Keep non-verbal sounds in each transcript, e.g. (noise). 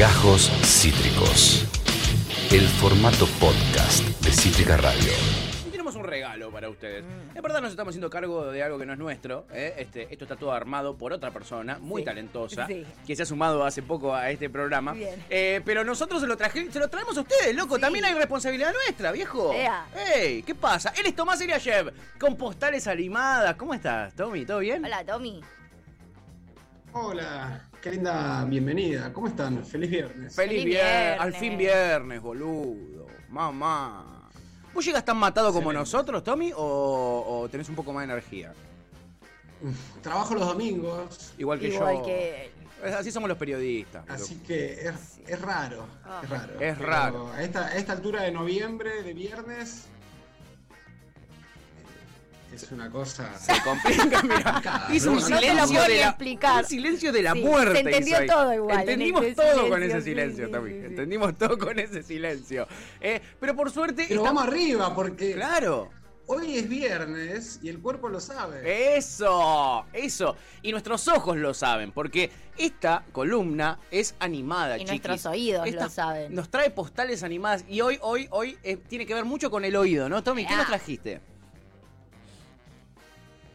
Gajos Cítricos. El formato podcast de Cítrica Radio. Y tenemos un regalo para ustedes. En verdad nos estamos haciendo cargo de algo que no es nuestro. ¿eh? Este, esto está todo armado por otra persona muy Sí. talentosa Sí. que se ha sumado hace poco a este programa. Bien. Eh, pero nosotros se lo, traje, se lo traemos a ustedes, loco. Sí. También hay responsabilidad nuestra, viejo. Ea. ¡Ey! ¿Qué pasa? Él es Tomás Eliashev, con postales animadas. ¿Cómo estás, Tommy? ¿Todo bien? Hola, Tommy. Hola, qué linda bienvenida. ¿Cómo están? Feliz viernes. Feliz Feliz viernes. viernes. Al fin viernes, boludo. Mamá. ¿Vos llegas tan matado como Excelente. nosotros, Tommy? O, o tenés un poco más de energía? Trabajo los domingos, Igual que Igual yo. que. Así somos los periodistas. así que es, es raro. Ah. Es raro. Es Pero raro. A esta, a esta altura de noviembre, de viernes, es una cosa. Se complica, mira. Hizo un ¿no? No te lo silencio de la, explicar. un silencio de la Sí, muerte. se entendió todo igual en Entendimos todo con ese silencio, sí, Tommy. sí, sí. Entendimos todo con ese silencio. Eh, pero por suerte. Pero estamos- vamos arriba, porque Claro. hoy es viernes y el cuerpo lo sabe. Eso, eso. Y nuestros ojos lo saben, porque esta columna es animada, Y chiquis. nuestros oídos Esta lo saben. Nos trae postales animadas y hoy, hoy, hoy eh, tiene que ver mucho con el oído, ¿no, Tommy? ¿Qué Ah. nos trajiste?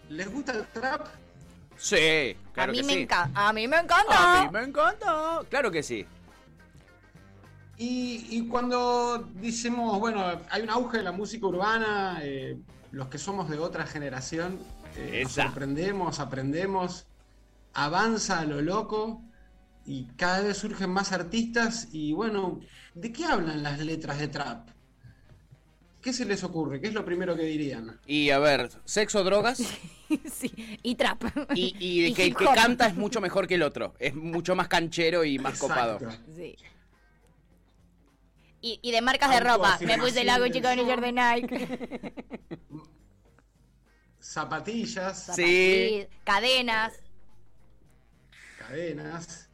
¿Les gusta el trap? Sí, claro a mí que me sí. encanta. A mí me encanta. A mí me encanta. Claro que sí. Y, y cuando decimos, bueno, hay un auge de la música urbana, eh, los que somos de otra generación, eh, nos sorprendemos, aprendemos, avanza a lo loco y cada vez surgen más artistas y bueno, ¿de qué hablan las letras de trap? ¿Qué se les ocurre? ¿Qué es lo primero que dirían? Y a ver, sexo, drogas (laughs) sí. Y trap. y, y Y que el que canta es mucho mejor que el otro. Es mucho más canchero y más copado. Sí. Y, y de marcas de ropa. Me puse el lago chico Autoafirmación de Nike. Zapatillas, Sí. Cadenas. cadenas.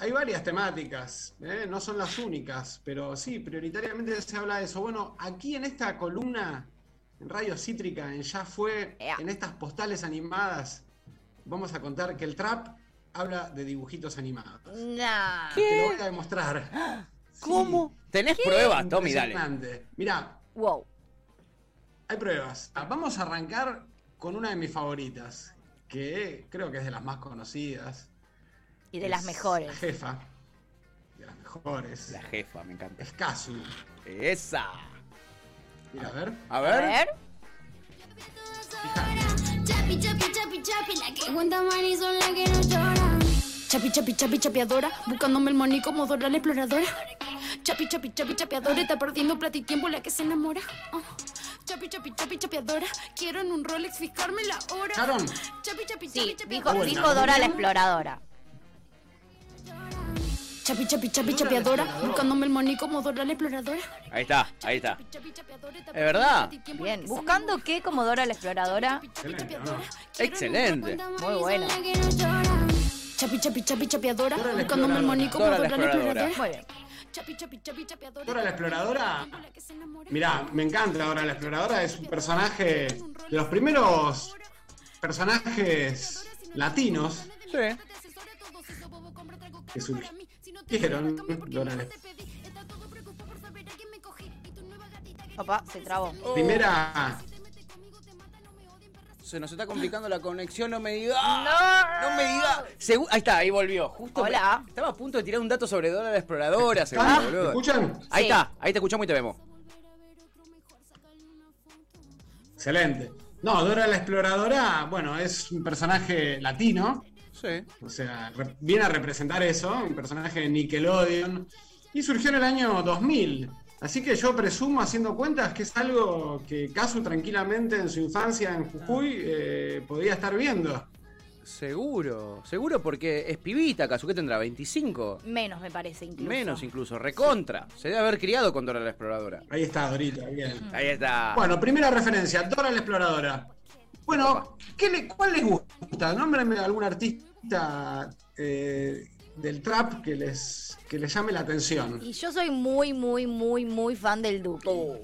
Hay varias temáticas, ¿eh? no son las únicas, pero sí, prioritariamente se habla de eso. Bueno, aquí en esta columna, en Radio Cítrica, en Ya Fue, en estas postales animadas, vamos a contar que el trap habla de dibujitos animados. Nah. Te lo voy a demostrar. (gasps) ¿Cómo? ¿Tenés pruebas, Tommy? Dale. Mira, Wow. hay pruebas. Ah, Vamos a arrancar con una de mis favoritas, que creo que es de las más conocidas. Y de las Es mejores. La jefa. De las mejores. La jefa, me encanta. Es Kazu. Esa. Mira, a ver. A A ver. ver. Chapi, chapi, chapi, chapi, la que aguanta money son las que no lloran. Chapi, chapi, chapi, chapeadora, buscándome el money como Dora la exploradora. Chapi, chapi, chapi, chapeadora, está perdiendo plata y tiempo la que se enamora. Oh. Chapi, chapi, chapi, chapeadora, quiero en un Rolex fijarme la hora. ¿Escucharon? Chapi, chapi, Sí, chapi, dijo, dijo Dora la exploradora. Chapi, chapi, chapi, chapeadora, buscándome el money como Dora la exploradora. Ahí está, ahí está. ¿Es verdad? Bien. ¿Buscando qué como Dora la exploradora? Excelente. Muy bueno. Chapi, chapi, chapi, chapeadora, buscándome el money como Dora la Dora la exploradora. Muy bien. Dora la exploradora. Mirá, me encanta Dora la exploradora. Es un personaje de los primeros personajes latinos Sí. que surgieron. Dora la Papá, se trabó. primera. Se nos está complicando la conexión, no me diga. No, no me diga. Segu- ahí está, ahí volvió. Justo Hola. me- Estaba a punto de tirar un dato sobre Dora la exploradora, seguro, Ah, ¿Me boludo. escuchan? Ahí Sí. está, ahí te escuchamos y te vemos. Excelente. No, Dora la exploradora, bueno, es un personaje latino. Sí. O sea, re- viene a representar eso, un personaje de Nickelodeon. Y surgió en el año 2000. Así que yo presumo, haciendo cuentas, que es algo que Casu tranquilamente en su infancia en Jujuy eh, podía estar viendo. Seguro, seguro porque es pibita, ¿acaso que tendrá? ¿25? Menos me parece incluso. Menos incluso, recontra. Se debe haber criado con Dora la exploradora. Ahí está, Dorita, bien. Ahí está. Bueno, primera referencia, Dora la exploradora. Bueno, ¿qué le, ¿cuál les gusta? Nómbrenme algún artista eh, del trap que les, que les llame la atención. Y yo soy muy, muy, muy, muy fan del Duque.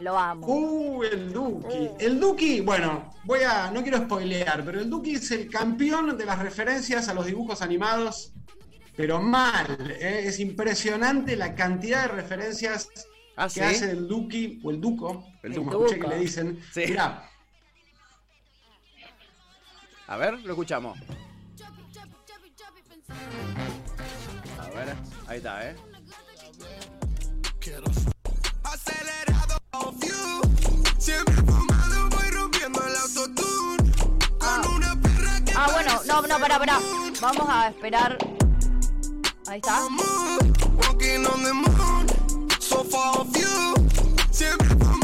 Lo amo. Uh, el Duki. El Duki, bueno, voy a. No quiero spoilear, pero el Duki es el campeón de las referencias a los dibujos animados pero mal. ¿eh? Es impresionante la cantidad de referencias Ah, que ¿sí? hace el Duki o el Duco. El como Duco. escuché que le dicen. Sí. Mirá, A ver, lo escuchamos. A ver, ahí está, ¿eh? Acelerado off you. Siempre fumado voy rompiendo el autotune. Con una perra que Ah, bueno, no, no, pará, pará. Vamos a esperar. Ahí está. moon. Walking on the moon. So far off you. Siempre fumado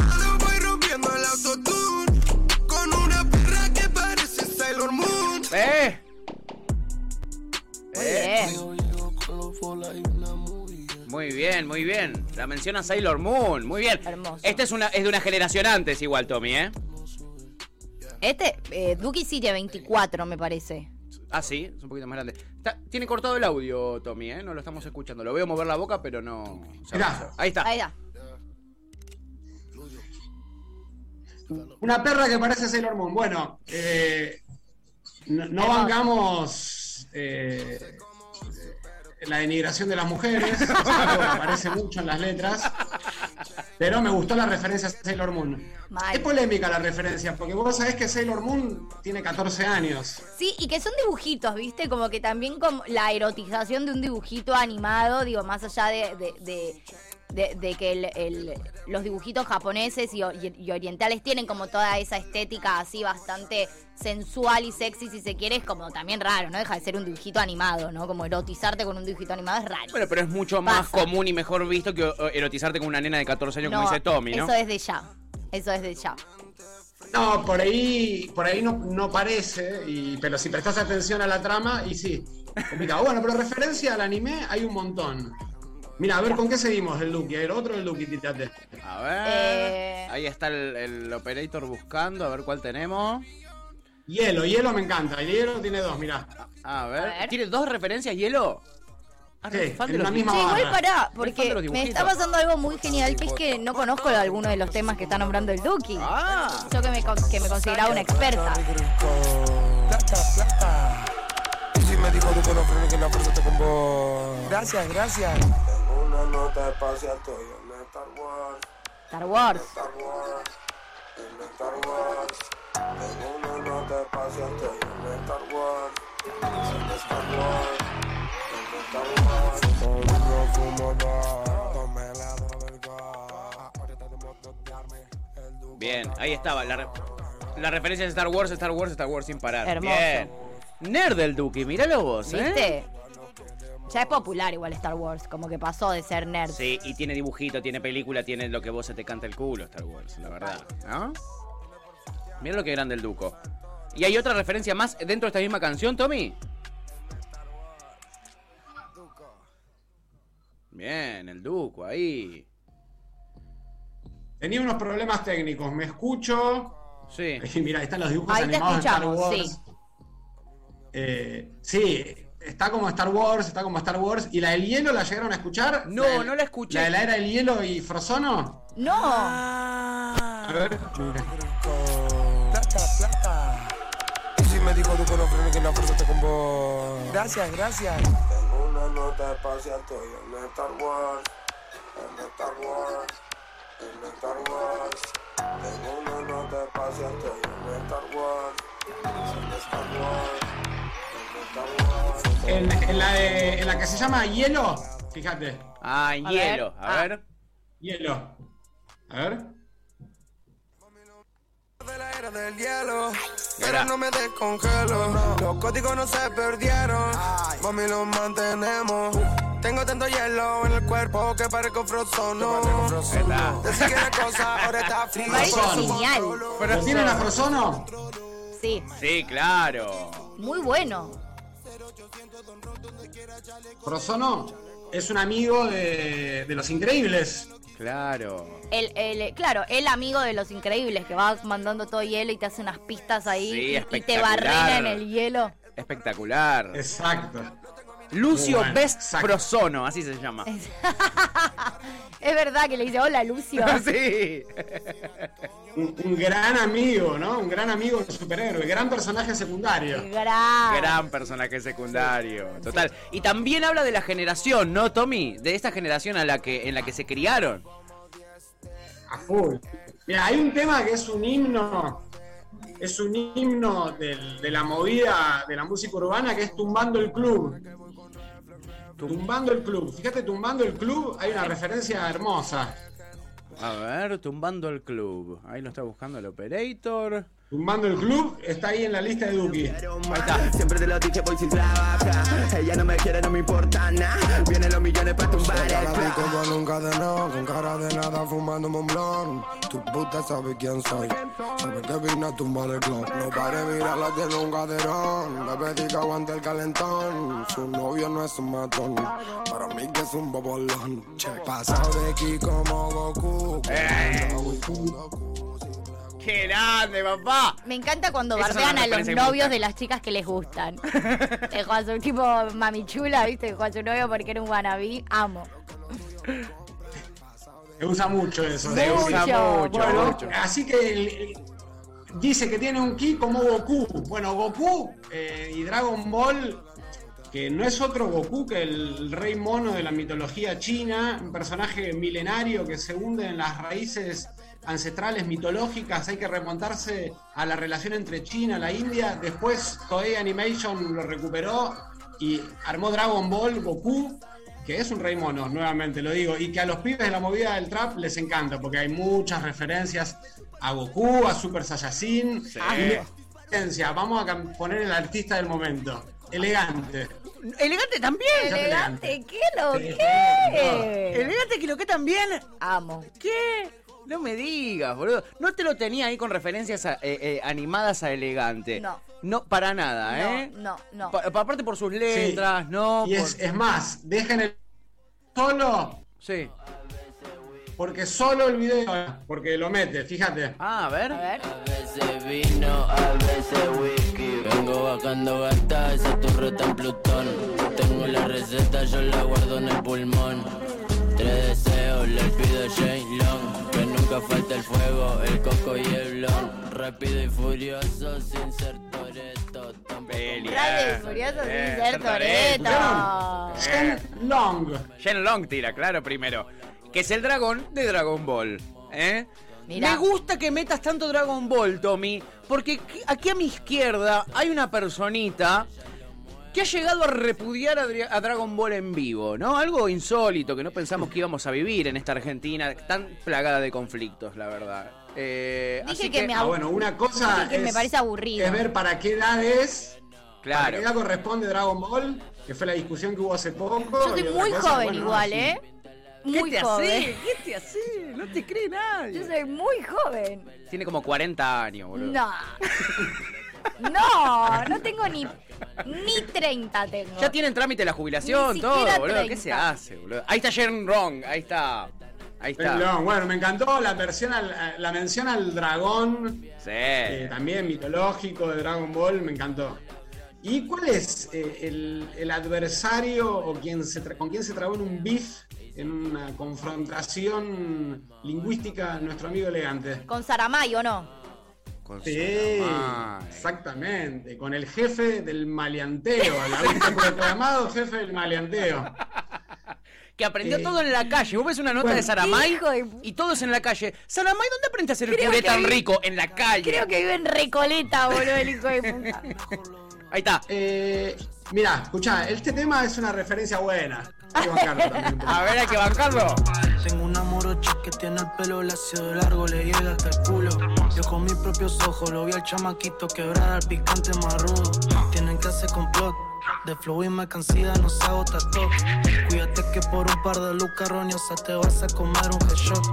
Muy bien, muy bien. La menciona Sailor Moon. Muy bien. Hermoso. Este es, una, es de una generación antes igual, Tommy, ¿eh? Este, eh, Duki sí tiene 24, me parece. Ah, sí, es un poquito más grande. Está- tiene cortado el audio, Tommy, ¿eh? No lo estamos escuchando. Lo veo mover la boca, pero no... Mirá. Ahí está. Ahí está. una perra que parece Sailor Moon. Bueno, eh, no, no bancamos eh, la denigración de las mujeres. es (laughs) algo que aparece mucho en las letras. Pero me gustó la referencia a Sailor Moon. Mal. Es polémica la referencia, porque vos sabés que Sailor Moon tiene 14 años. Sí, y que son dibujitos, ¿viste? Como que también como la erotización de un dibujito animado, digo, más allá de, de, de- de- de que el- el- los dibujitos japoneses y, o- y- y orientales tienen como toda esa estética así bastante sensual y sexy, si se quiere, es como también raro, ¿no? Deja de ser un dibujito animado, ¿no? Como erotizarte con un dibujito animado es raro. Bueno, pero es mucho más Pasa. común y mejor visto que erotizarte con una nena de 14 años, como dice Tommy, ¿no? Eso es de ya. Eso es de ya. No, por ahí, por ahí no, no parece, y, pero si prestás atención a la trama, y sí, complicado. Bueno, pero referencia al anime hay un montón. Mira, a ver con qué seguimos el Duki. Ver, otro del Duki, titate. A ver. Eh. Ahí está el, el operator buscando, a ver cuál tenemos. Hielo, hielo me encanta. El hielo tiene dos, mirá. A ver. A ver. ¿Tiene dos referencias, Hielo? Ah, Sí, fan en la misma Sí, igual pará, porque me está pasando algo muy genial, que es que no conozco alguno de los temas que está nombrando el Duki. Ah. Yo que me, que me consideraba una experta. Plata, plata. Y si me dijo Duco no frene que la fuerza te con vos. Gracias, gracias. Tengo una nota espacial, estoy en Star Wars. Star Wars. Star Wars, en Star Wars. Tengo una nota espacial, estoy en Star Wars. En Star Wars, en Star Wars. Soy un fumador, tomé la droga. Ahorita te puedo totearme el Duco. Bien, ahí estaba. La, re- la referencia es Star Wars, Star Wars, Star Wars sin parar. Hermoso. Bien. Nerd del Duki, míralo vos, ¿eh? ¿Viste? Ya es popular igual Star Wars, como que pasó de ser nerd. Sí, y tiene dibujito, tiene película, tiene lo que vos se te canta el culo, Star Wars, la verdad. ¿No? Mira lo que grande el Duco. ¿Y hay otra referencia más dentro de esta misma canción, Tommy? Bien, el Duco, ahí. Tenía unos problemas técnicos. Me escucho. Sí. Y (laughs) mira, ahí están los dibujos Ahí te animados de Star escuchamos, Wars. sí. Eh, sí, está como Star Wars, está como Star Wars. ¿Y la del hielo la llegaron a escuchar? No, ¿La del- no la escuché. ¿La de la era del hielo y Frozono? No. A ver. Plata, plata. Y si me dijo Duco no frene que la fuerza te con vos. Gracias, gracias. Tengo una nota espacial, estoy en Star Wars. En Star Wars. En Star Wars. Tengo una nota espacial, estoy en Star Wars. En Star Wars. En Star Wars. En, en la de, en la que se llama Hielo, fíjate. Ah, en A hielo. ver. A Ah. ver. Hielo. A ver. de la era del hielo, pero no me descongelo. Los códigos no se perdieron, mami los mantenemos. Tengo tanto hielo en el cuerpo que parezco frozono. Decir que la cosa ahora está (laughs) fría. Genial. ¿Pero tienen a Frozono? Sí, Sí, claro. muy bueno. Frozono es un amigo de, de Los Increíbles. Claro. El, el- claro, el amigo de los increíbles que va mandando todo hielo y te hace unas pistas ahí Sí, y- y, te barrena en el hielo. Espectacular. Exacto. Lucio bueno, Best exacto. Frozono, así se llama. (laughs) Es verdad que le dice, hola Lucio. (laughs) sí. Un, un gran amigo, ¿no? Un gran amigo de superhéroe, gran personaje secundario. Gran. Gran personaje secundario, total. Y también habla de la generación, ¿no, Tommy? De esta generación a la que, en la que se criaron. A full. Mira, hay un tema que es un himno, es un himno del- de la movida de la música urbana que es Tumbando el Club. Tumbando el Club. Fíjate, Tumbando el Club, hay una referencia hermosa. A ver, tumbando el club. Ahí lo está buscando el operator. Tumbando el Club está ahí en la lista de Duki. Siempre te lo dije, voy sin trabajar. Ella no me quiere, no me importa nada. Vienen los millones para tumbar el club. como nunca de no, con cara de nada fumando un blon. Tu puta sabe quién soy, sabe que vine a tumbar el club. No pare, mirarla, tiene un caderón. Le pedí que aguante el calentón. Su novio no es un matón, para mí que es un bobolón. Che, pasado de aquí como Goku. Eh. ¡Qué grande, papá! Me encanta cuando Esas bardean a los novios de las chicas que les gustan. (laughs) Dejó a su tipo mamichula, ¿viste? Dejó a su novio porque era un wannabe. Amo. Se usa mucho eso. Se usa mucho, Bueno, mucho. así que el- el- dice que tiene un ki como Goku. Bueno, Goku eh, y Dragon Ball, que no es otro Goku que el rey mono de la mitología china, un personaje milenario que se hunde en las raíces ancestrales mitológicas, hay que remontarse a la relación entre China y la India, después Toei Animation lo recuperó y armó Dragon Ball Goku, que es un rey mono, nuevamente lo digo, y que a los pibes de la movida del trap les encanta, porque hay muchas referencias a Goku, a Super Saiyajin. Sí. Vamos a poner el artista del momento. Elegante. Elegante también. Elegante, ¿qué lo Sí, que? Elegante que lo que también. Amo. ¿Qué? No me digas, boludo. No te lo tenía ahí con referencias a- eh, eh, animadas a elegante. No. No, para nada, ¿eh? No, no, no. Pa- aparte por sus letras, Sí. ¿no? Y Por- es, es más, dejen el solo, Sí. porque solo el video, porque lo mete, fíjate. Ah, a ver. A ver. A veces vino, a veces whisky. Vengo bajando gata, esa torre está en Plutón. Tengo la receta, yo la guardo en el pulmón. Tres deseos, le pido a Jane Long. Que nunca falte el fuego, el coco y el blon. Rápido y furioso, sin ser toreto. Rápido y furioso sin Eh, ser. Toreto. Shen Long. Shen Long tira, claro, primero. Que es el dragón de Dragon Ball. ¿eh? Mirá. Me gusta que metas tanto Dragon Ball, Tommy, porque aquí a mi izquierda hay una personita que ha llegado a repudiar a, Dra- a Dragon Ball en vivo, ¿no? Algo insólito que no pensamos que íbamos a vivir en esta Argentina tan plagada de conflictos, la verdad. Eh, Dije así que me Ah, bueno, una cosa Dije que me es- parece aburrido. es ver para qué edad es, para Claro. qué edad corresponde Dragon Ball, que fue la discusión que hubo hace poco. Yo soy muy cosa, joven bueno, igual. ¿eh? ¿Qué Muy te joven. hace? ¿Qué te hace? No te cree nadie. Yo soy muy joven. Tiene como 40 años, boludo. No. (laughs) No, no tengo ni ni 30 tengo. Ya tienen trámite la jubilación, Ni todo, siquiera boludo. ¿Qué 30. se hace, boludo? Ahí está Shen Rong, ahí está. Ahí está. Perdón, bueno, me encantó la, versión al- la mención al dragón, Sí. eh, también mitológico de Dragon Ball, me encantó. ¿Y cuál es eh, el, el adversario o quien se tra- con quién se trabó en un beef, en una confrontación lingüística nuestro amigo elegante? Con Saramay o no. Con Sí, exactamente, con el jefe del maleanteo, el autoproclamado jefe del maleanteo. Que aprendió Eh, todo en la calle. Vos ves una nota bueno. de Saramay de- y todo es en la calle. Saramay, ¿dónde aprendiste a hacer el puré tan vi- rico? En la calle. Creo que vive en Recoleta, boludo, el hijo de puta. Ahí está. Eh, mirá, escuchá, este tema es una referencia buena. Hay que bancarlo también. A ver, hay que bancarlo. Tengo una morocha que tiene el pelo lacio de largo, le llega hasta el culo. Yo con mis propios ojos lo vi al chamaquito quebrar al picante más rudo. Tienen que hacer complot. De flow y mercancía no se agota todo. Cuídate que por un par de lucas roñosas te vas a comer un headshot.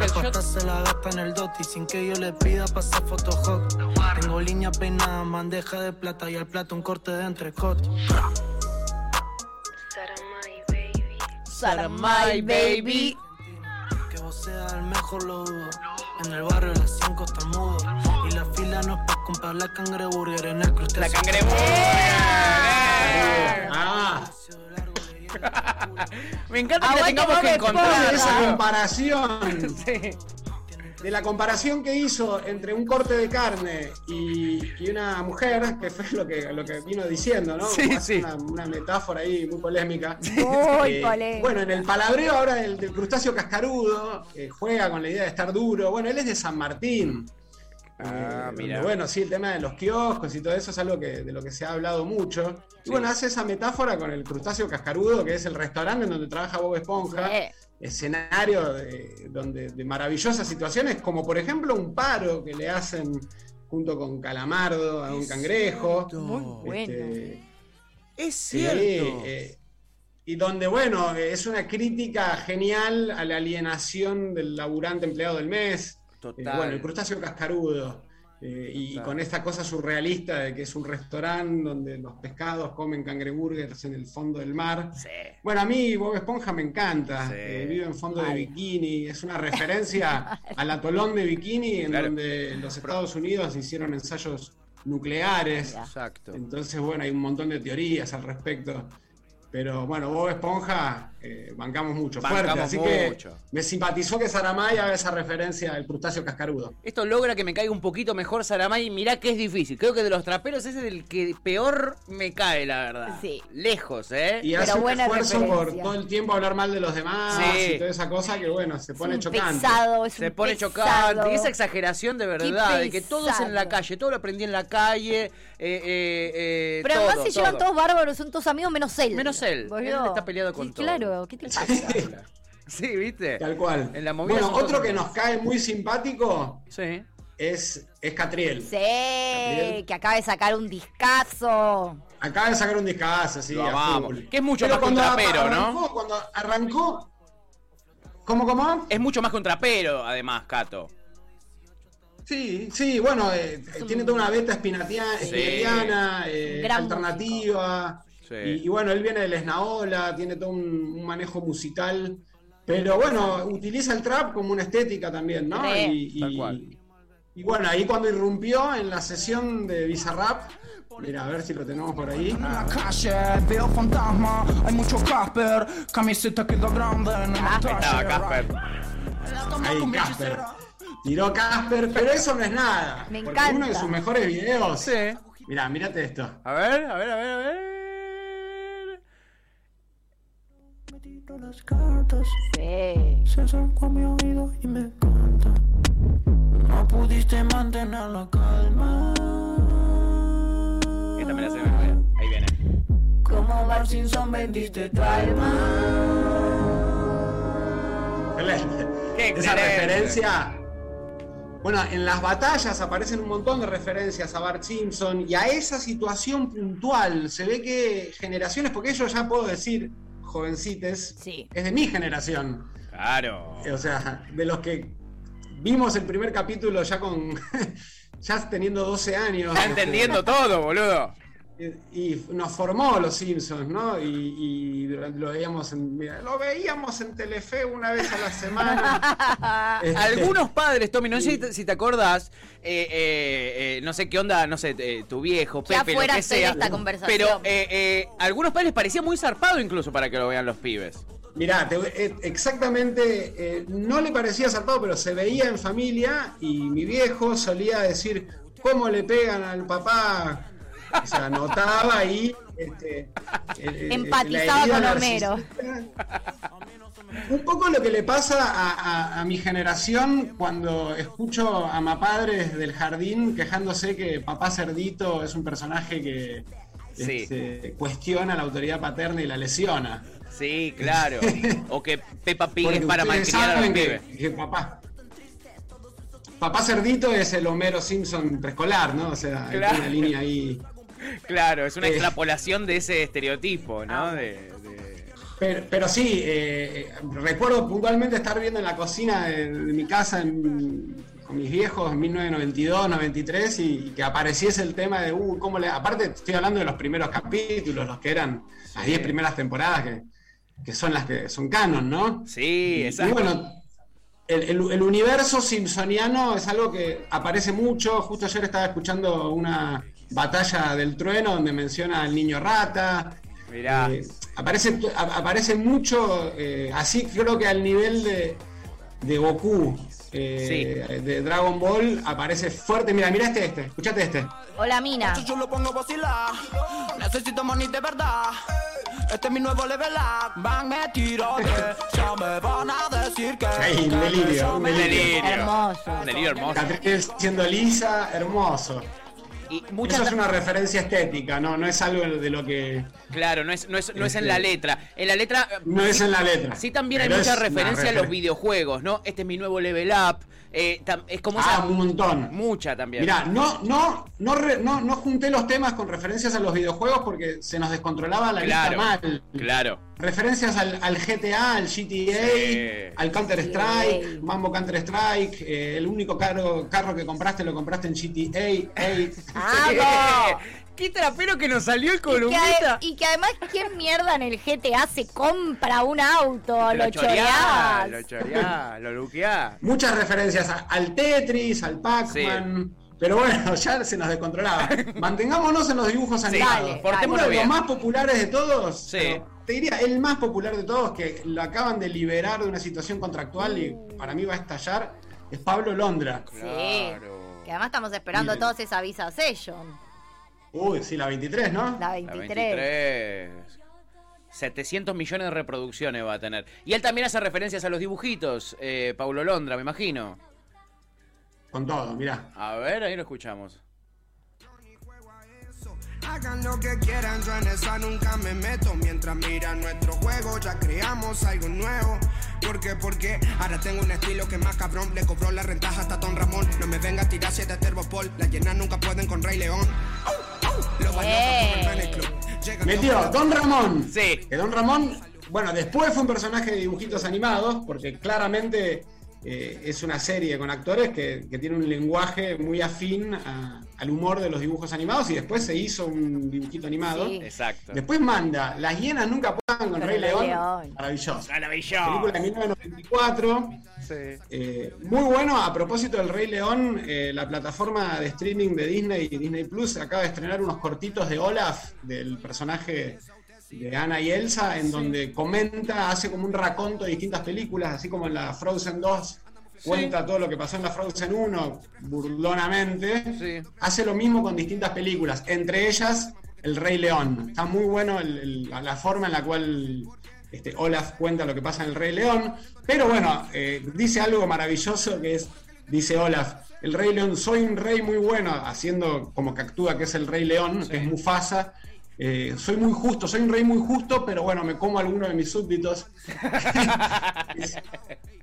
La pata se la gasta en el dot y sin que yo le pida pasar fotohot. Tengo línea peinada, bandeja de plata y al plato un corte de entrecot. Saramay, baby. Que vos seas el mejor lo dudo. En el barrio las cinco está mudo. Y la fila no es para comprar la cangreburger en el crustáceo. La cangreburger. Ah, (laughs) Me encanta que la tengamos que encontrar. esa comparación, (laughs) Sí. De la comparación que hizo entre un corte de carne y, y una mujer, que fue lo que, lo que vino diciendo, ¿no? Sí, sí. Una, una metáfora ahí muy polémica. Muy Eh, polémico. Bueno, en el palabreo ahora del, del crustáceo cascarudo, que juega con la idea de estar duro. Bueno, él es de San Martín. Ah, Eh, mira. donde, Bueno, sí, el tema de los kioscos y todo eso es algo que, de lo que se ha hablado mucho. Y bueno, hace esa metáfora con el crustáceo cascarudo, que es el restaurante en donde trabaja Bob Esponja. Sí. Escenario de, donde, de maravillosas situaciones, como por ejemplo un paro que le hacen junto con Calamardo a un cangrejo. Muy bueno. Este, Es cierto. eh, y donde, bueno, eh, es una crítica genial a la alienación del laburante empleado del mes. Total. Eh, bueno, el crustáceo cascarudo. Eh, y con esta cosa surrealista de que es un restaurante donde los pescados comen cangreburgers en el fondo del mar. Sí. Bueno, a mí Bob Esponja me encanta. Sí. eh, vive en fondo de bikini. Es una (laughs) referencia al atolón de bikini, en Claro. donde los Estados Unidos hicieron ensayos nucleares. Exacto. Entonces, bueno, hay un montón de teorías al respecto. Pero bueno, Bob Esponja, eh, bancamos mucho, fuerte. Así mucho. que me simpatizó que Saramay haga esa referencia al crustáceo cascarudo. Esto logra que me caiga un poquito mejor Saramay. Mirá que es difícil. Creo que de los traperos ese es el que peor me cae, la verdad. Sí. Lejos, ¿eh? Y Pero hace un buena esfuerzo por todo el tiempo hablar mal de los demás Sí. y toda esa cosa que, bueno, se pone es chocante. pesado, es Se pone pesado. chocante. Y esa exageración de verdad. De que todo es en la calle. Todo lo aprendí en la calle. eh, eh, eh, Pero además todo, se llevan todo. todos bárbaros, son todos amigos menos él. Menos él. Él está peleado con Sí, todo. Claro, ¿qué te pasa? (laughs) Sí, ¿viste? Tal cual. En la movida bueno, todos otro que nos cae muy simpático Sí. es, es Catriel. Sí, que acaba de sacar un discazo. Acaba de sacar un discazo, sí. Que es mucho Pero más cuando trapero, ¿no? arrancó- Cuando arrancó. ¿Cómo, cómo? Es mucho más que un trapero, además, Cato. Sí, sí, bueno, eh, tiene toda una beta espinatia- Sí. eh, alternativa. Sí. Y, y bueno, él viene del Esnaola, tiene todo un, un manejo musical. Pero bueno, utiliza el trap como una estética también, ¿no? Re. Y, y- Tal cual. y bueno, ahí cuando irrumpió en la sesión de Bizarrap, mira, a ver si lo tenemos por ahí. En la calle veo fantasma, hay mucho Casper, camiseta quedó grande en el Ah, estaba Casper. Ahí, Casper. Tiró Casper, pero eso no es nada. Me porque encanta. uno de sus mejores videos. Sí. Mirá, mírate esto. A ver, a ver, a ver, a ver. Las cartas Sí. se acercó a mi oído y me canta. No pudiste mantener la calma. Esta me la sé de memoria. Ahí viene. Como Bar Simpson vendiste tu alma. Qué Esa referencia. Bueno, en las batallas aparecen un montón de referencias a Bart Simpson y a esa situación puntual. Se ve que generaciones, porque ellos ya puedo decir, jovencites, Sí. es de mi generación. Claro. O sea, de los que vimos el primer capítulo ya con. (laughs) ya teniendo 12 años. Está este, entendiendo todo, boludo. Y nos formó los Simpsons, ¿no? Y, y lo veíamos en. mira, lo veíamos en Telefe una vez a la semana. (laughs) Este, Algunos padres, Tommy, no sé si te, si te acordás, eh, eh, eh, no sé qué onda, no sé, eh, tu viejo, Ya Pepe, lo fuera que sea. esta conversación. Pero eh, eh, algunos padres parecía muy zarpado incluso para que lo vean los pibes. Mirá, te- exactamente, eh, no le parecía zarpado, pero se veía en familia y mi viejo solía decir cómo le pegan al papá. O sea, notaba y este, Empatizaba con Homero. Un poco lo que le pasa a, a- a mi generación cuando escucho a mapadres del jardín quejándose que papá cerdito es un personaje que Sí. este, cuestiona la autoridad paterna y la lesiona. Sí, claro. o que Peppa Pig Porque es para malcriar a los saben que, pibes. que papá. Papá Cerdito es el Homero Simpson preescolar, ¿no? O sea, hay Claro. una línea ahí. Claro, es una Eh. extrapolación de ese estereotipo, Ah. ¿no? De, de- Pero, pero sí, eh, recuerdo puntualmente estar viendo en la cocina de, de mi casa en- con mis viejos en 1992, 93 y, y que apareciese el tema de, uh, ¿cómo le.? Aparte, estoy hablando de los primeros capítulos, los que eran las 10 primeras temporadas, que, que son las que son canon, ¿no? Sí, exacto. Y bueno, el, el- el universo simpsoniano es algo que aparece mucho. Justo ayer estaba escuchando una batalla del trueno donde menciona al niño rata. Mirá. Eh, aparece, a- aparece mucho, eh, así creo que al nivel de, de Goku, eh, de Dragon Ball, aparece fuerte. Mira, mira este, este, escuchate este. Hola, Mina. Yo lo pongo vacilar. Necesito money de verdad. Este es mi nuevo level up. Van, me tiro. (laughs) Ya me van a decir que. Un delirio, un delirio. Hermoso. Un delirio hermoso. Catriel siendo lisa, hermoso. Y muchas Eso es una referencia estética, no, no es algo de lo que Claro, no es, no es, no es en la letra. En la letra. no es en la letra. Sí, también hay mucha referencia a los videojuegos, ¿no? Este es mi nuevo level up. eh, es como Ah, esa. un montón. Mucha también. Mirá, no, no, no, re- no, no junté los temas con referencias a los videojuegos porque se nos descontrolaba la Claro, lista mal. claro. Referencias al, al GTA, al GTA, Sí. al Counter Strike, Mambo Counter Strike, eh, el único carro, carro que compraste lo compraste en GTA. ¡Vamos! (laughs) ¡Qué trapero que nos salió el Y que, columnista! y que además, ¿quién mierda en el GTA se compra un auto? Lo, lo choreá, choreás. lo choreá, lo luqueá. Muchas referencias a- al Tetris, al Pac-Man. Pero bueno, (laughs) ya se nos descontrolaba. (laughs) Mantengámonos en los dibujos animados. Uno de los más populares de todos. Sí. pero Te diría, el más popular de todos, que lo acaban de liberar de una situación contractual y para mí va a estallar, es Pablo Londra. Sí. Claro. Que además estamos esperando Miren. todos esa Visa Session. Uy, sí, la 23, ¿no? La La 23. 23. 700 millones de reproducciones va a tener. Y él también hace referencias a los dibujitos, eh, Paulo Londra, me imagino. Con todo, mirá. A ver, ahí lo escuchamos. Hagan lo que quieran, yo en esa nunca me meto. Mientras miran nuestro juego, ya creamos algo nuevo. ¿Por qué? Porque ahora tengo un estilo que más cabrón. Le cobró la rentaja hasta Don Ramón. No me venga a tirar siete Terbopol. Las llenas nunca pueden con Rey León. El Bene Club. Metió Don Ramón. Sí. Que Don Ramón, bueno, después fue un personaje de dibujitos animados, porque claramente eh, es una serie con actores que, que tiene un lenguaje muy afín a- al humor de los dibujos animados y después se hizo un dibujito animado. Sí. Exacto. Después manda Las hienas nunca puedan con Rey el Rey León. León. Maravilloso. Maravilloso. Película de 1994. Sí. Eh, muy bueno, a propósito del Rey León, eh, la plataforma de streaming de Disney y Disney Plus acaba de estrenar unos cortitos de Olaf, del personaje de Anna y Elsa, en donde comenta, hace como un raconto de distintas películas, así como en la Frozen 2 cuenta todo lo que pasó en la Frozen 1 burlonamente. Sí. Hace lo mismo con distintas películas, entre ellas El Rey León. Está muy bueno el- el- la- forma en la cual este, Olaf cuenta lo que pasa en El Rey León. Pero bueno, eh, dice algo maravilloso que es, dice Olaf, el Rey León, soy un rey muy bueno, haciendo como que actúa que es el Rey León, que es Mufasa. Eh, soy muy justo, soy un rey muy justo, pero bueno, me como a alguno de mis súbditos. (laughs) (laughs)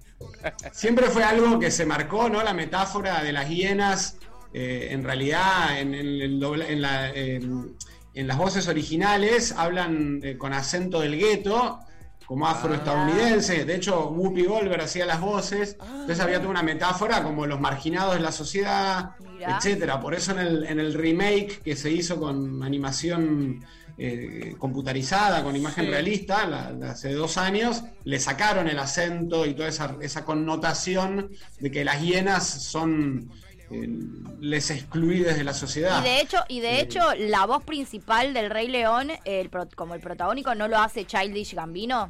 Siempre fue algo que se marcó, ¿no? La metáfora de las hienas, eh, en realidad, en, en el dobla- en la- en- en las voces originales hablan eh, con acento del gueto, como afroestadounidense. De hecho, Whoopi Goldberg hacía las voces. Entonces había toda una metáfora como los marginados de la sociedad, Mirá. etcétera. Por eso en el, en el remake que se hizo con animación eh, computarizada, con imagen Sí. realista, la- la- hace dos años, le sacaron el acento y toda esa, esa connotación de que las hienas son eh, les excluidas de la sociedad. Y de hecho, y de hecho, la voz principal del Rey León, el pro- como el protagónico, ¿no lo hace Childish Gambino?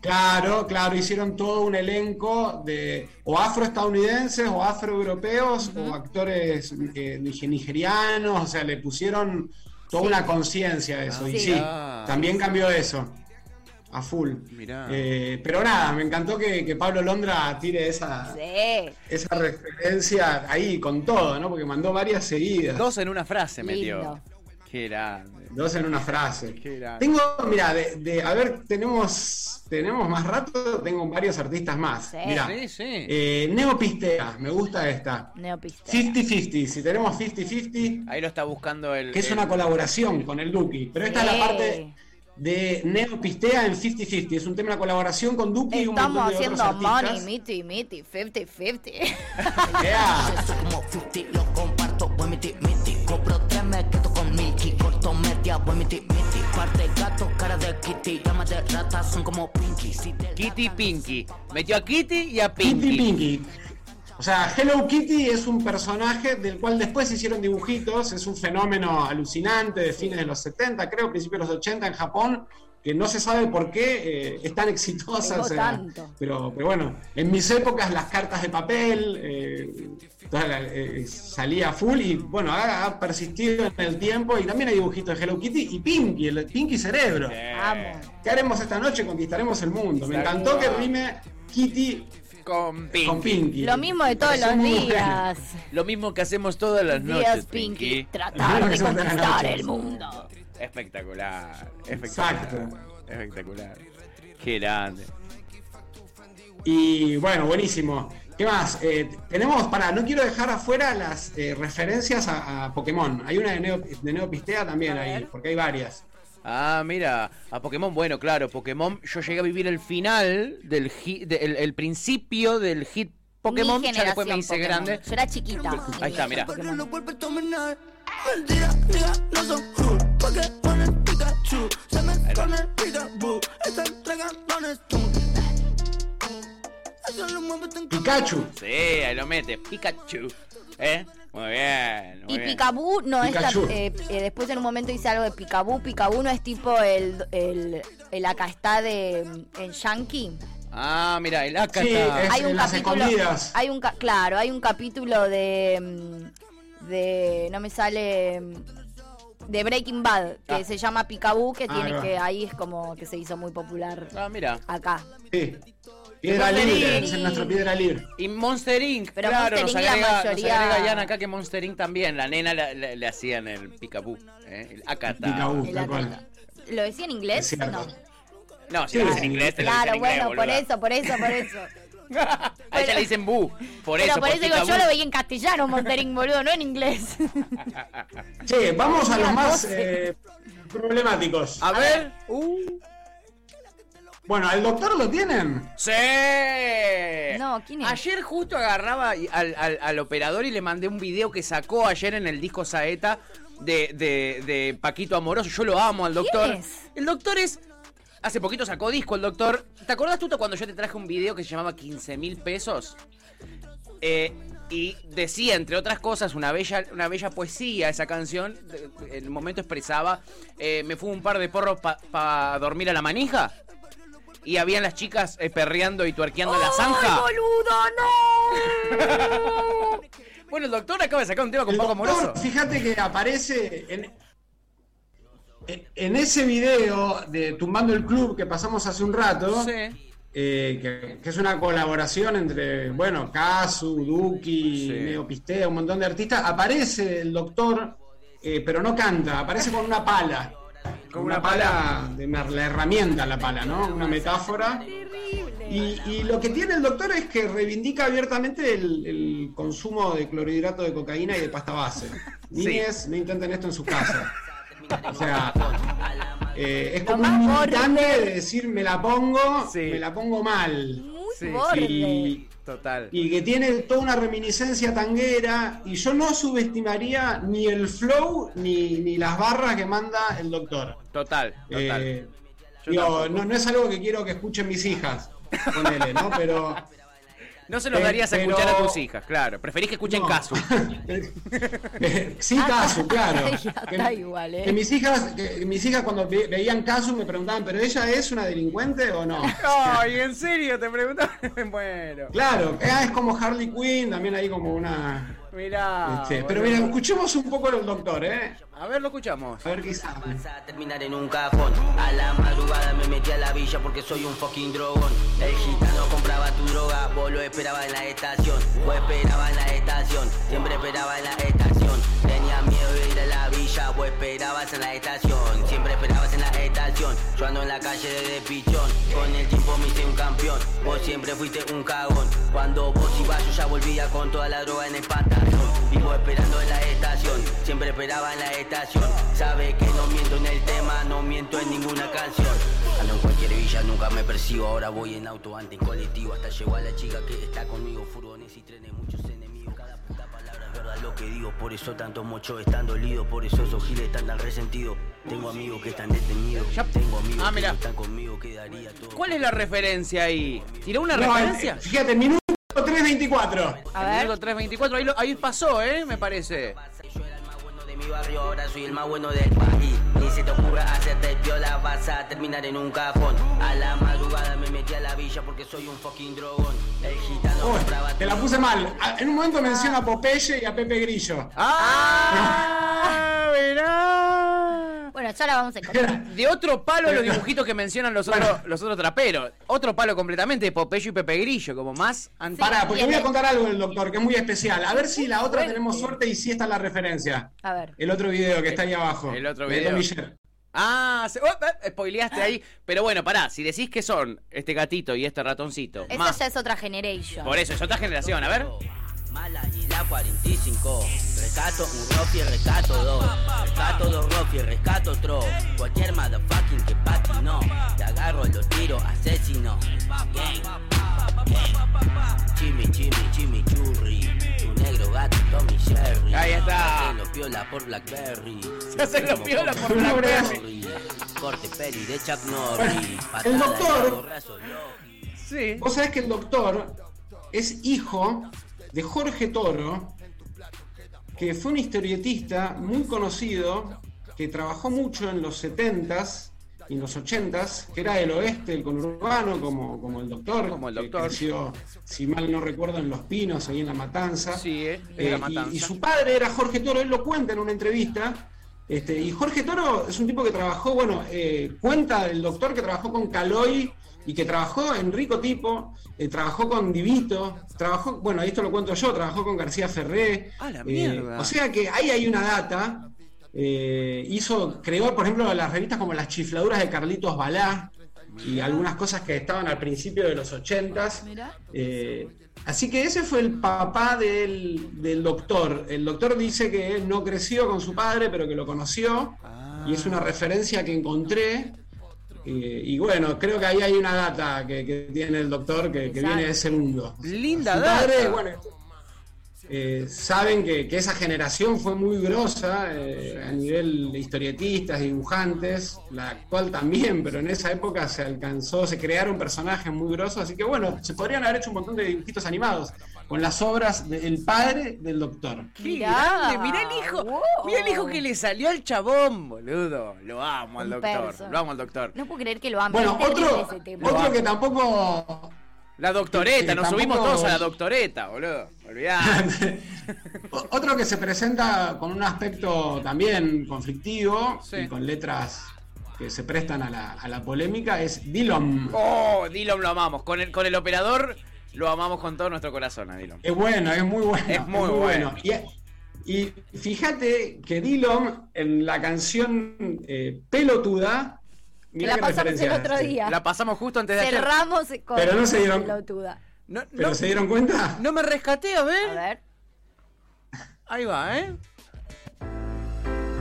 Claro, claro, hicieron todo un elenco de o afroestadounidenses o afroeuropeos o actores eh, nige- nigerianos, o sea, le pusieron toda una conciencia a eso. y Sí. sí, Ah. también cambió eso. A full. Mirá. Eh, pero nada, me encantó que, que Pablo Londra tire esa, Sí. esa referencia ahí con todo, ¿no? Porque mandó varias seguidas. Dos en una frase metió. Qué grande. Dos en una frase. Qué grande. Tengo, mira, de, de- a ver, tenemos, tenemos más rato, tengo varios artistas más. Sí. Mirá, Sí, sí. eh, Neopistea, me gusta esta. Neopiste. 50-50, si tenemos 50-50, Ahí lo está buscando el. que es el- una colaboración con el Duki. Pero esta es la parte de Neopistea en 50-50. Es un tema de colaboración con Duki y un Estamos montón de haciendo otros money, artistas. miti, miti, 50-50. Yeah. (laughs) Miti, miti. Parte gato, cara de kitty. Llamas de rata, son como Pinky. Si Kitty Pinky. Metió a Kitty y a Kitty Pinky. Pinky. O sea, Hello Kitty es un personaje del cual después se hicieron dibujitos, es un fenómeno alucinante de fines de los 70, creo, principios de los 80 en Japón, que no se sabe por qué eh, es tan exitosa. O sea, tanto. pero, pero bueno, en mis épocas las cartas de papel eh, toda la- eh, salía full y bueno, ha, ha persistido en el tiempo y también hay dibujitos de Hello Kitty y Pinky, el Pinky Cerebro. ¿Qué haremos esta noche? Conquistaremos el mundo. Me encantó que rime Kitty Con Pinky. con Pinky. Lo mismo de todos los días. Lo mismo que hacemos todas las Días, noches, Pinky. Pinky. Tratar de (laughs) conquistar el mundo. Espectacular. Espectacular. Exacto. Espectacular. Qué grande. Y bueno, buenísimo. ¿Qué más? Eh, tenemos, para, no quiero dejar afuera las eh, referencias a, a Pokémon. Hay una de, Neo, de Neopistea también ahí, porque hay varias. Ah, mira, a Pokémon, bueno, claro, Pokémon, yo llegué a vivir el final del hit, de- el, el principio del hit Pokémon, ya después me hice Pokémon. grande. Yo era chiquita. Ahí está, mira. Pokémon. lo vuelve a dominar. Mentira, nigga, no son cool. Pokémon el Pikachu. Se me con el Pikachu. Esta entrega no es tú. Pikachu. Sí, ahí lo mete, Pikachu. ¿Eh? Muy bien. muy Y. Picaboo no Pikachu. es. la- eh, eh, después en un momento hice algo de Picaboo. Picaboo no es tipo el. el, el acá está de. En Yankee. Ah, mira, el Akata. Sí, es- hay un en las capítulo. escondidas. Hay un ca- claro, hay un capítulo de. De. no me sale. de Breaking Bad, que Ah. se llama Picaboo, que Ah, tiene ahí va. que ahí es como que se hizo muy popular Ah, mira. acá. Sí. Piedra libre, es nuestra piedra libre. Y Monster Inc. Pero claro, Monster nos, Inc. la agrega, nos mayoría- agrega Jan acá que Monster Inc. también. La nena le, le- le hacían el Picaboo. ¿eh? El cual. está. ¿Lo decía en inglés? No. No, si Sí, lo sí. en inglés, te lo Claro, en inglés, bueno, por boluda. eso, por eso, por eso. A ella le dicen bu. Por Pero eso, por eso digo, yo lo veía en castellano, Monterín, boludo, no en inglés. (laughs) Che, vamos a los más eh, problemáticos. A ver. Uh. Bueno, ¿al doctor lo tienen? ¡Sí! No, ¿quién es? Ayer justo agarraba al, al- al operador y le mandé un video que sacó ayer en el disco Saeta de, de- de Paquito Amoroso. Yo lo amo al doctor. ¿Quién es? El doctor es. Hace poquito sacó disco el doctor. ¿Te acordás tú cuando yo te traje un video que se llamaba 15 mil pesos? Eh, y decía, entre otras cosas, una bella, una bella poesía esa canción. En el momento expresaba, eh, me fue un par de porros para dormir a la manija. Y habían las chicas eh, perreando y tuerqueando la zanja. ¡Ay, boludo, no! (laughs) Bueno, el doctor acaba de sacar un tema con El Paco Amoroso. fíjate que aparece en, en- en ese video de Tumbando el Club que pasamos hace un rato, Sí. eh, que, que es una colaboración entre, bueno, Casu, Duki, Sí. Neopistea, un montón de artistas, aparece el doctor, eh, pero no canta, aparece con una pala. Con una, una pala, de una- la herramienta, la pala, ¿no? Una metáfora. Y, y lo que tiene el doctor es que reivindica abiertamente el, el consumo de clorhidrato de cocaína y de pasta base. (laughs) Sí. Niñes, no intenten esto en su casa. (laughs) O sea, eh, es como un militante borde. de decir me la pongo, Sí. me la pongo mal. Muy Sí, borde. Y, Total. y que tiene toda una reminiscencia tanguera. Y yo no subestimaría ni el flow ni, ni las barras que manda el doctor. Total, total. Eh, Yo digo, no, no es algo que quiero que escuchen mis hijas. Ponele, ¿no? Pero. No se los eh, darías a pero- escuchar a tus hijas, claro. Preferís que escuchen no. Casu. (laughs) Eh, sí, Casu, claro. (laughs) Ya Que- está igual, ¿eh? Que mis hijas, que mis hijas cuando ve- veían Casu me preguntaban, ¿pero ella es una delincuente o no? (laughs) Ay, ¿en serio? Te pregunto. bueno. Claro, ah, es como Harley Quinn, también ahí como una. Mirá. este, pero mira, escuchemos un poco del doctor, ¿eh? A ver, lo escuchamos. A ver qué sabe. Vas a terminar en un cajón. A la madrugada me metí a la villa porque soy un fucking drogón. El gitano compraba tu droga, vos lo esperaba en la estación. Vos esperaba en la estación, siempre esperaba en la estación. Tenía miedo de ir a la villa, vos esperabas en la estación. Siempre esperabas en la estación. Yo ando en la calle de pichón. Con el tiempo me hice un campeón. Vos siempre fuiste un cagón. Cuando vos ibas, yo ya volvía con toda la droga en el pantalón. Vivo esperando en la estación, siempre esperaba en la estación. Sabe que no miento en el tema, no miento en ninguna canción. Ando en cualquier villa, nunca me persigo. Ahora voy en auto, antes en colectivo. Hasta llegó a la chica que está conmigo. Furgones y trenes, muchos lo que digo. Por eso tantos mochos están dolidos. Por eso esos giles están tan resentidos. Tengo amigos que están detenidos. Ya- Tengo amigos Ah, que no están conmigo. Quedaría todo. ¿Cuál es la referencia ahí? ¿Tiró una No, referencia? eh, fíjate, minuto 324. A El ver. minuto 3.24, ahí, lo- ahí pasó, ¿eh? Me parece. de mi barrio, ahora soy el más bueno del país. Ni se te ocurra hacerte piola, vas a terminar en un cajón. A la madrugada me metí a la villa porque soy un fucking drogón. El Uy, te la puse mal. Ah, En un momento menciona a Popeye y a Pepe Grillo. ¡Ah! (laughs) Verá. Bueno, ya la vamos a encontrar. (laughs) De otro palo los dibujitos que mencionan los otros, los otros traperos. Otro palo completamente de Popeye y Pepe Grillo, como más antiguo. Pará, porque voy a contar algo del doctor, que es muy especial. A ver si la otra tenemos suerte y si esta es la referencia. A ver. El otro video que está ahí abajo. El otro de video. Ah, se, oh, eh, spoileaste ahí. Pero bueno, pará, si decís que son este gatito y este ratoncito. Esa más- ya es otra generation. Por eso, es otra generación, a ver. Mala y la 45. Rescato un Rofi, rescato dos. Rescato dos Rofi, rescato otro. Cualquier motherfucking que patinó. Te agarro, lo tiro, asesino. Gang. Chimi, chimi, chimi, churri. Tu negro gato, Tommy Jerry. Ahí está. Se hacen los piola por Blackberry. (laughs) Se hacen los piola por Blackberry. Corte peli de Chuck Norris. el doctor-. Sí. Vos sabés que el doctor es hijo de Jorge Toro, que fue un historietista muy conocido, que trabajó mucho en los 70s y en los 80s, que era del oeste, el conurbano, como, como el doctor. Como el que doctor. creció, si mal no recuerdo, en Los Pinos, ahí en La Matanza. Sí, eh, Eh, la y- matanza. y, su padre era Jorge Toro, él lo cuenta en una entrevista. Este, y Jorge Toro es un tipo que trabajó, bueno, eh, cuenta el doctor que trabajó con Caloy y que trabajó en Rico Tipo, eh, trabajó con Divito, trabajó, bueno, esto lo cuento yo, trabajó con García Ferré. ¡A la eh, mierda! o sea que ahí hay una data. Eh, hizo, creó, por ejemplo, las revistas como Las Chifladuras de Carlitos Balá y algunas cosas que estaban al principio de los ochentas. Eh, así que ese fue el papá del, del doctor. El doctor dice que él no creció con su padre, pero que lo conoció. Y es una referencia que encontré. Eh, y bueno, creo que ahí hay una data que, que tiene el doctor que, viene de ese mundo. Linda Su data. padre, bueno, eh, saben que, que esa generación fue muy grosa eh, a nivel de historietistas, dibujantes, la actual también, pero en esa época se alcanzó, se crearon personajes muy grosos, así que bueno, se podrían haber hecho un montón de dibujitos animados con las obras del padre del doctor. Qué Mirá. mirá el hijo. Wow. Mirá el hijo que le salió al chabón, boludo. Lo amo al Un doctor. perso. Lo amo al doctor. No puedo creer que lo amen. Bueno, otro, ese tema. otro que tampoco La doctoreta, nos subimos todos a la doctoreta, boludo. Olvidá. (laughs) O- Otro que se presenta con un aspecto también conflictivo Sí. y con letras que se prestan a la, a la polémica es Dillon. Oh, Dillon lo amamos. Con el, con el operador lo amamos con todo nuestro corazón a. Es bueno, es muy bueno. Es muy bueno. Y, y fíjate que Dillon en la canción eh, Pelotuda. Mirá la pasamos el otro día. La pasamos justo antes de ayer. Cerramos con Pero no se dieron-. No, ¿Pero no- se dieron cuenta? no me rescaté, a ver. A ver. Ahí va, ¿eh?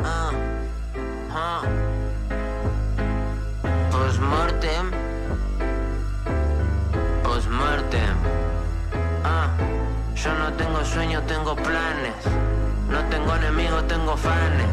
Ah, ah. Postmortem. Postmortem. Ah, yo no tengo sueños, tengo planes. No tengo enemigos, tengo fans.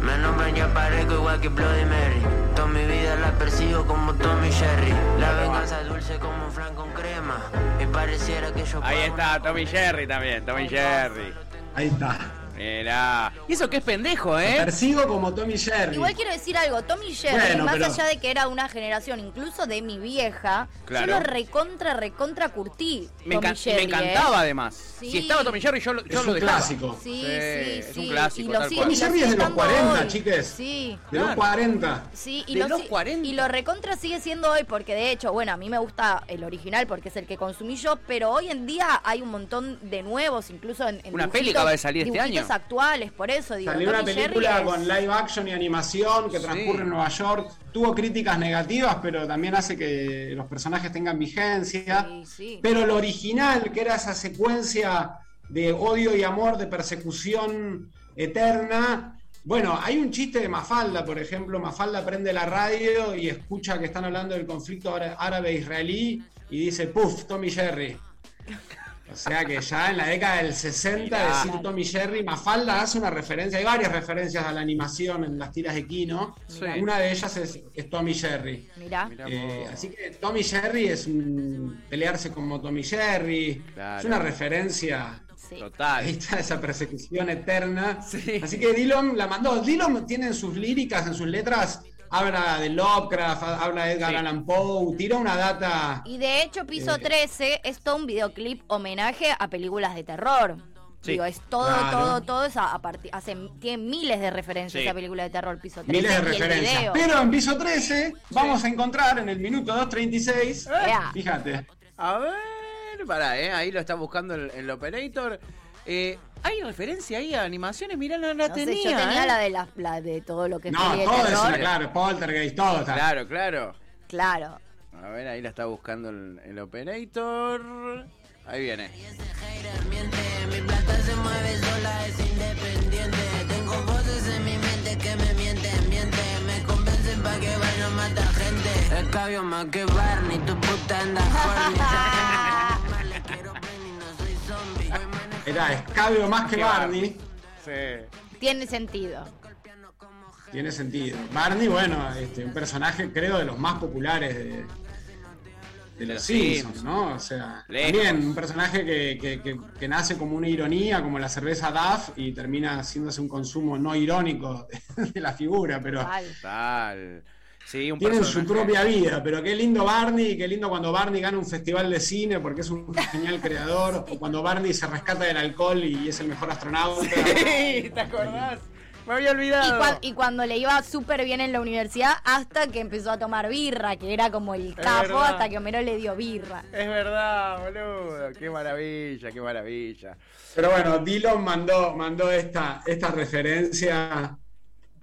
Me nombran y aparezco igual que Bloody Mary. Toda mi vida la persigo como Tommy Jerry. La venganza dulce como un flan con crema. Y pareciera que yo Ahí está, Tommy Jerry también, Tommy Jerry. Ahí está. Mirá. Y eso que es pendejo, ¿eh? Persigo como Tommy Jerry. Igual quiero decir algo, Tommy Jerry, Bueno, más pero- allá de que era una generación incluso de mi vieja, Claro. yo lo recontra, recontra curtí. Me, Tommy encan- Jerry, me encantaba ¿eh? además. Sí. Si estaba Tommy Jerry, yo, lo- yo Es lo un clásico. Sí, sí, es sí. un clásico, tal sigue-. Tommy Jerry es de los estando 40, hoy. chiques. Sí. De los Claro. 40. Sí, y De lo, los si- 40. y lo recontra sigue siendo hoy porque de hecho, bueno, a mí me gusta el original porque es el que consumí yo, pero hoy en día hay un montón de nuevos, incluso en, en Una peli acaba de salir este dibujitos actuales, por eso digo, Salió una Tommy película es- con live action y animación que Sí. transcurre en Nueva York. Tuvo críticas negativas, pero también hace que los personajes tengan vigencia. Sí, sí. Pero lo original, que era esa secuencia de odio y amor, de persecución eterna. Bueno, hay un chiste de Mafalda, por ejemplo. Mafalda prende la radio y escucha que están hablando del conflicto ára- árabe-israelí y dice, puff, Tommy Jerry. O sea que ya en la década del 60 Mirá. decir Tommy Jerry, Mafalda hace una referencia, hay varias referencias a la animación en las tiras de Kino. Sí. Una de ellas es, es Tommy Jerry. Mirá. Eh, así que Tommy Jerry es un- pelearse como Tommy Jerry. Claro. Es una referencia. Sí. Ahí Total. está esa persecución eterna. Sí. Así que Dillon la mandó. Dillon tiene en sus líricas, en sus letras, habla de Lovecraft, habla de Edgar Sí. Allan Poe, tira una data. Y de hecho, Piso Eh. 13 es todo un videoclip homenaje a películas de terror. Sí. Digo, es todo, Claro. todo, todo es a, a partir, hace, tiene miles de referencias Sí. a películas de terror, Piso 13. Miles de referencias. Pero en piso 13 vamos a encontrar en el minuto 2.36. Ea. Fíjate. A ver, pará, ¿eh? ahí lo está buscando el, el operator. Eh, ¿Hay referencia ahí a animaciones? Mirá, no la No sé, tenía. yo tenía ¿eh? la de, la, la de todo lo que es No, todo terror. eso, claro, Poltergeist, todo está. Claro, claro. Claro. A ver, ahí la está buscando el, el operator. Ahí viene. Miente, mi plata se mueve sola, es independiente. Tengo voces en mi mente que me mienten, mienten. Me convencen pa' que vaya a matar gente. Escabio más que Barney, tu puta anda (laughs) horny. Era escabio más que Barney. Sí. Tiene sentido. Tiene sentido. Barney, bueno, este, un personaje creo de los más populares de, de los Simpsons, Simpsons. ¿no? O sea, Lejos. también un personaje que, que- que- que nace como una ironía, como la cerveza Duff, y termina haciéndose un consumo no irónico de, (laughs) de la figura, pero Tal. Tal. Sí, un tienen su propia vida. Pero qué lindo Barney, qué lindo cuando Barney gana un festival de cine porque es un (laughs) genial creador, o cuando Barney se rescata del alcohol y es el mejor astronauta. Sí, ¿te acordás? Me había Y, olvidado. cua- y cuando le iba súper bien en la universidad, hasta que empezó a tomar birra, que era como el capo, hasta que Homero le dio birra. Es verdad, boludo. Qué maravilla, qué maravilla. Pero bueno, Dillon mandó, mandó esta, esta referencia.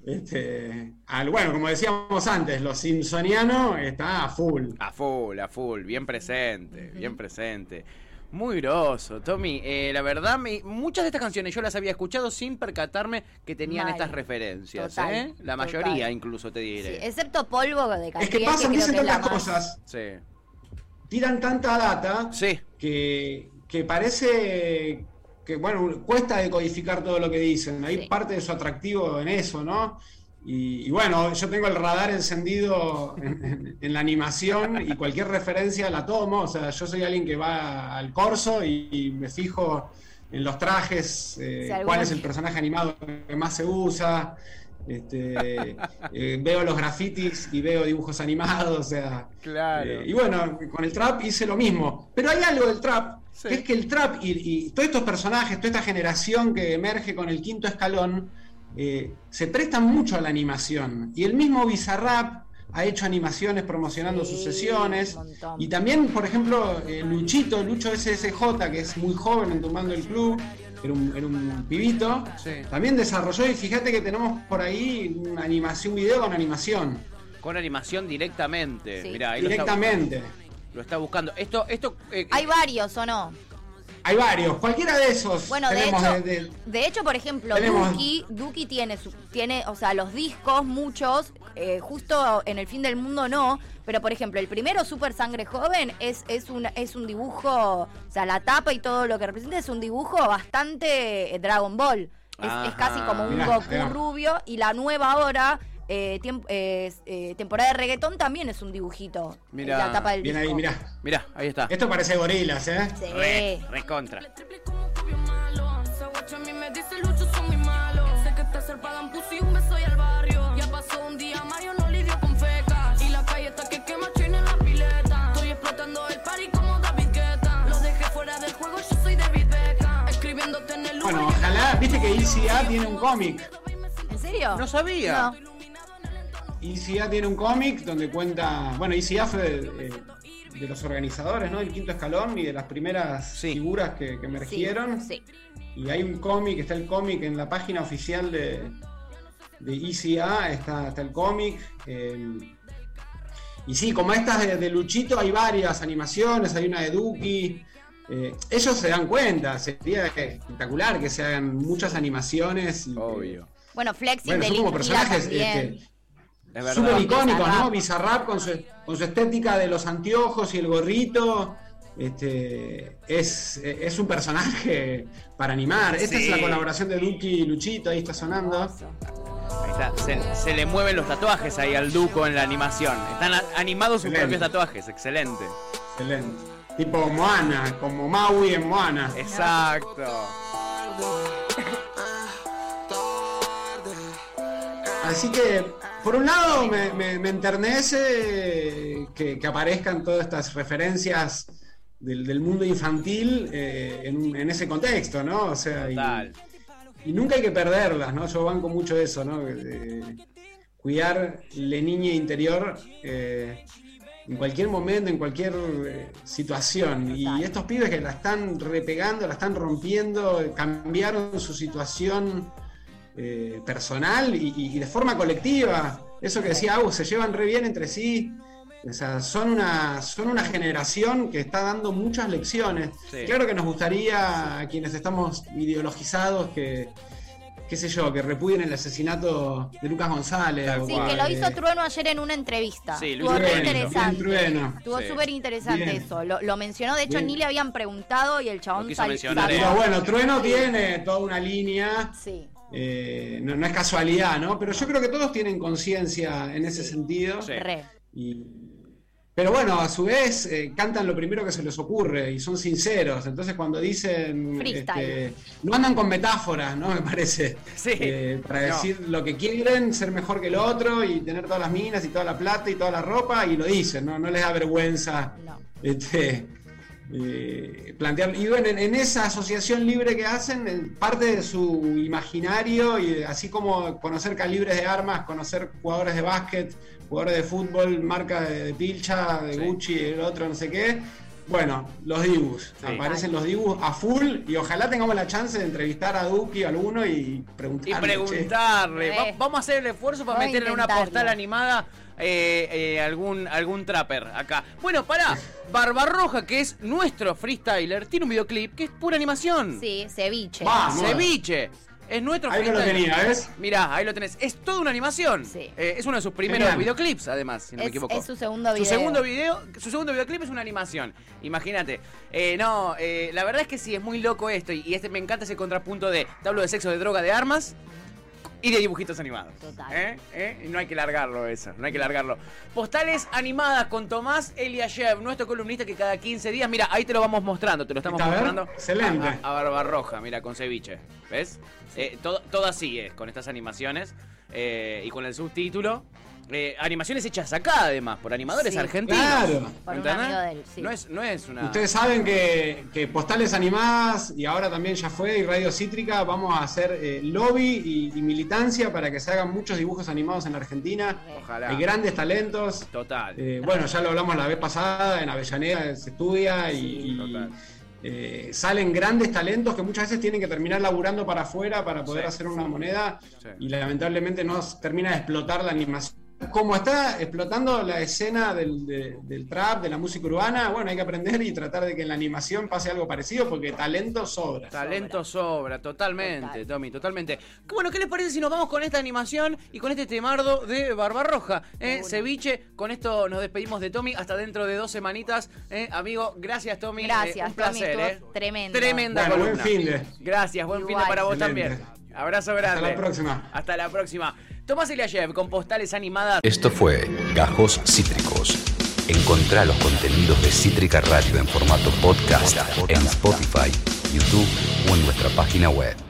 Este, al, bueno, como decíamos antes, lo simpsoniano está a full. A full, a full, bien presente, bien presente. Muy groso, Tommy. Eh, la verdad, me- muchas de estas canciones yo las había escuchado sin percatarme que tenían Mal. estas referencias. Total, ¿eh? La total. mayoría, incluso te Sí, diré. excepto polvo de Es Catriel, que pasan, dicen que es la tantas más- cosas, Sí. tiran tanta data Sí, que, que parece que, bueno, cuesta decodificar todo lo que dicen. Hay Sí. parte de su atractivo en eso, ¿no? Y, y bueno, yo tengo el radar encendido en, en- en la animación y cualquier referencia la tomo. O sea, yo soy alguien que va al corso y, y me fijo en los trajes, eh, Si cuál es el personaje animado que más se usa. Este, (laughs) eh, veo los grafitis y veo dibujos animados, o sea, claro. eh, y bueno, con el trap hice lo mismo. Pero hay algo del trap, Sí. que es que el trap y, y todos estos personajes, toda esta generación que emerge con el quinto escalón, eh, se prestan mucho a la animación. Y el mismo Bizarrap ha hecho animaciones promocionando Sí, sus sesiones. Y también, por ejemplo, eh, Luchito, Lucho SSJ, que es muy joven en Tomando el Club, era un, era un pibito, Sí. también desarrolló, y fíjate que tenemos por ahí una animación, un video con animación, Con animación directamente. Sí. Mirá, ahí directamente. Lo está buscando. Esto, esto. eh, Hay varios, ¿o no? Hay varios, cualquiera de esos. Bueno, de hecho, de- de- de hecho, por ejemplo, Tenemos- Duki, Duki tiene, su, tiene, o sea, los discos, muchos, eh, justo en el fin del mundo no, pero por ejemplo, el primero, Super Sangre Joven, es, es, un, es un dibujo, o sea, la tapa y todo lo que representa es un dibujo bastante eh, Dragon Ball. Es, es casi como un Mirá, Goku rubio y la nueva ahora, eh, tiemp- eh, eh, temporada de reggaetón, también es un dibujito. Mirá, la tapa del Bien disco. ahí, mirá. Mirá, ahí está. Esto parece gorilas, ¿eh? Sí. Re, recontra. Triple como copio malo. Esa guacha a mí me dice Lucho son muy malos. Sé que te zarpadan pussy un beso y al barrio. Ya pasó un día, Mario no lidió con fecas. Y la calle está que quema china en la pileta. Estoy explotando el party como David Guetta. Los dejé fuera del juego, yo soy David Beckham. Escribiéndote en el Bueno, ojalá, viste que. ICA tiene un cómic. ¿En serio? No sabía. No. ICA tiene un cómic donde cuenta. Bueno, ICA fue de, eh, de los organizadores, ¿no? El quinto escalón y de las primeras Sí. figuras que, que emergieron. Sí. Y hay un cómic, está el cómic en la página oficial de, de ICA, está, está el cómic. eh, y sí, como estas de, de Luchito, hay varias animaciones, hay una de Duki. eh, ellos se dan cuenta, sería espectacular que se hagan muchas animaciones. y Obvio. Bueno, Flexi Bueno, de son como personajes también. este. Súper icónicos, Bizarrap. ¿no? Bizarrap con su, con su estética de los anteojos y el gorrito. este, es, es un personaje para animar. Esta es la colaboración de Duki y Luchito, ahí está sonando. Ahí está. Se, se le mueven los tatuajes ahí al Duco en la animación. Están animados sus Excelente. propios tatuajes. Excelente. Excelente. Tipo Moana, como Maui en Moana. Exacto. Así que, por un lado, me, me- me enternece que, que aparezcan todas estas referencias del, del mundo infantil eh, en, en ese contexto, ¿no? O sea, y, nunca hay que perderlas, ¿no? Yo banco mucho eso, ¿no? De cuidar la niña interior eh, en cualquier momento, en cualquier eh, situación. Y estos pibes que la están repegando, la están rompiendo, cambiaron su situación eh, personal y, y- y de forma colectiva. Eso que decía Agus, se llevan re bien entre sí. O sea, son una, son una generación que está dando muchas lecciones. Sí. Claro que nos gustaría a quienes estamos ideologizados que, qué sé yo, que repudien el asesinato de Lucas González. Sí, que- que lo hizo Trueno ayer en una entrevista. Sí, lo Estuvo hizo re Trueno. interesante. Trueno. Estuvo Sí. súper interesante eso. Lo, lo mencionó, de hecho, Bien. ni le habían preguntado y el chabón salió. Pero bueno, Trueno tiene toda una línea. Sí. Eh, no, no es casualidad, ¿no? Pero yo creo que todos tienen conciencia en ese sentido. Sí. Y- pero bueno, a su vez eh, cantan lo primero que se les ocurre y son sinceros. Entonces cuando dicen... Este, no andan con metáforas, ¿no? Me parece. Sí. Eh, para No. decir lo que quieren, ser mejor que el otro y tener todas las minas y toda la plata y toda la ropa y lo dicen, ¿no? No les da vergüenza No. este, eh, plantear. Y bueno, en, en esa asociación libre que hacen, eh, parte de su imaginario, y así como conocer calibres de armas, conocer jugadores de básquet, jugadores de fútbol, marca de, de pilcha, de Sí. Gucci, el otro, no sé qué. Bueno, los dibujos. Sí. Aparecen los dibujos a full y ojalá tengamos la chance de entrevistar a Duki o alguno y Y preguntarle. preguntarle. che. Va- vamos a hacer el esfuerzo para Voy a meter en una postal animada eh, eh, algún, algún trapper acá. Bueno, pará. Barbarroja, que es nuestro freestyler, tiene un videoclip que es pura animación. Sí, ceviche. Vamos. Ceviche. Es nuestro Ahí no lo freestyler. tenía, ¿ves? Mirá, ahí lo tenés. Es toda una animación. Sí. Eh, es uno de sus primeros Genial. videoclips, además, si no me Es, equivoco. es su segundo Su video. segundo video, su segundo videoclip es una animación. Imagínate. Eh, no, eh, la verdad es que sí, es muy loco esto. Y, y este me encanta ese contrapunto de te hablo de sexo, de droga, de armas y de dibujitos animados. Total. ¿Eh? ¿Eh? Y no hay que largarlo eso, no hay que largarlo. Postales animadas con Tomás Eliashev, nuestro columnista que cada 15 días, mira, ahí te lo vamos mostrando, te lo estamos ver, mostrando. excelente. A, a Barbarroja, mira, con ceviche. ¿Ves? Eh, todo, todo así es, con estas animaciones eh, y con el subtítulo. Eh, animaciones hechas acá, además, por animadores Sí. argentinos. Claro. Por un ¿Entendés? amigo de él, sí. no, es, no es una. Ustedes saben que, que Postales Animadas y ahora también ya fue y Radio Cítrica vamos a hacer eh, lobby y, y militancia para que se hagan muchos dibujos animados en Argentina. Ojalá. Hay grandes talentos. Total. Eh, bueno, ya lo hablamos la vez pasada, en Avellaneda se estudia y, y, total. eh, salen grandes talentos que muchas veces tienen que terminar laburando para afuera para poder Sí. hacer una moneda Sí. y lamentablemente no termina de explotar la animación. Como está explotando la escena del, de- del trap, de la música urbana, bueno, hay que aprender y tratar de que en la animación pase algo parecido porque talento sobra. Talento sobra, totalmente, Total. Tommy, totalmente. Bueno, ¿qué les parece si nos vamos con esta animación y con este temardo de Barbarroja? Eh? Ceviche, con esto nos despedimos de Tommy hasta dentro de dos semanitas. Eh, amigo, gracias Tommy. Eh, Gracias, un placer, Tommy, eh. tremendo. Tremenda Bueno, buen fin de. Gracias, buen fin de Igual. para vos Excelente. también. Abrazo grande. Hasta la próxima. Hasta la próxima. Tomás Eliashev con postales animadas. Esto fue Gajos Cítricos. Encontrá los contenidos de Cítrica Radio en formato podcast en Spotify, YouTube o en nuestra página web.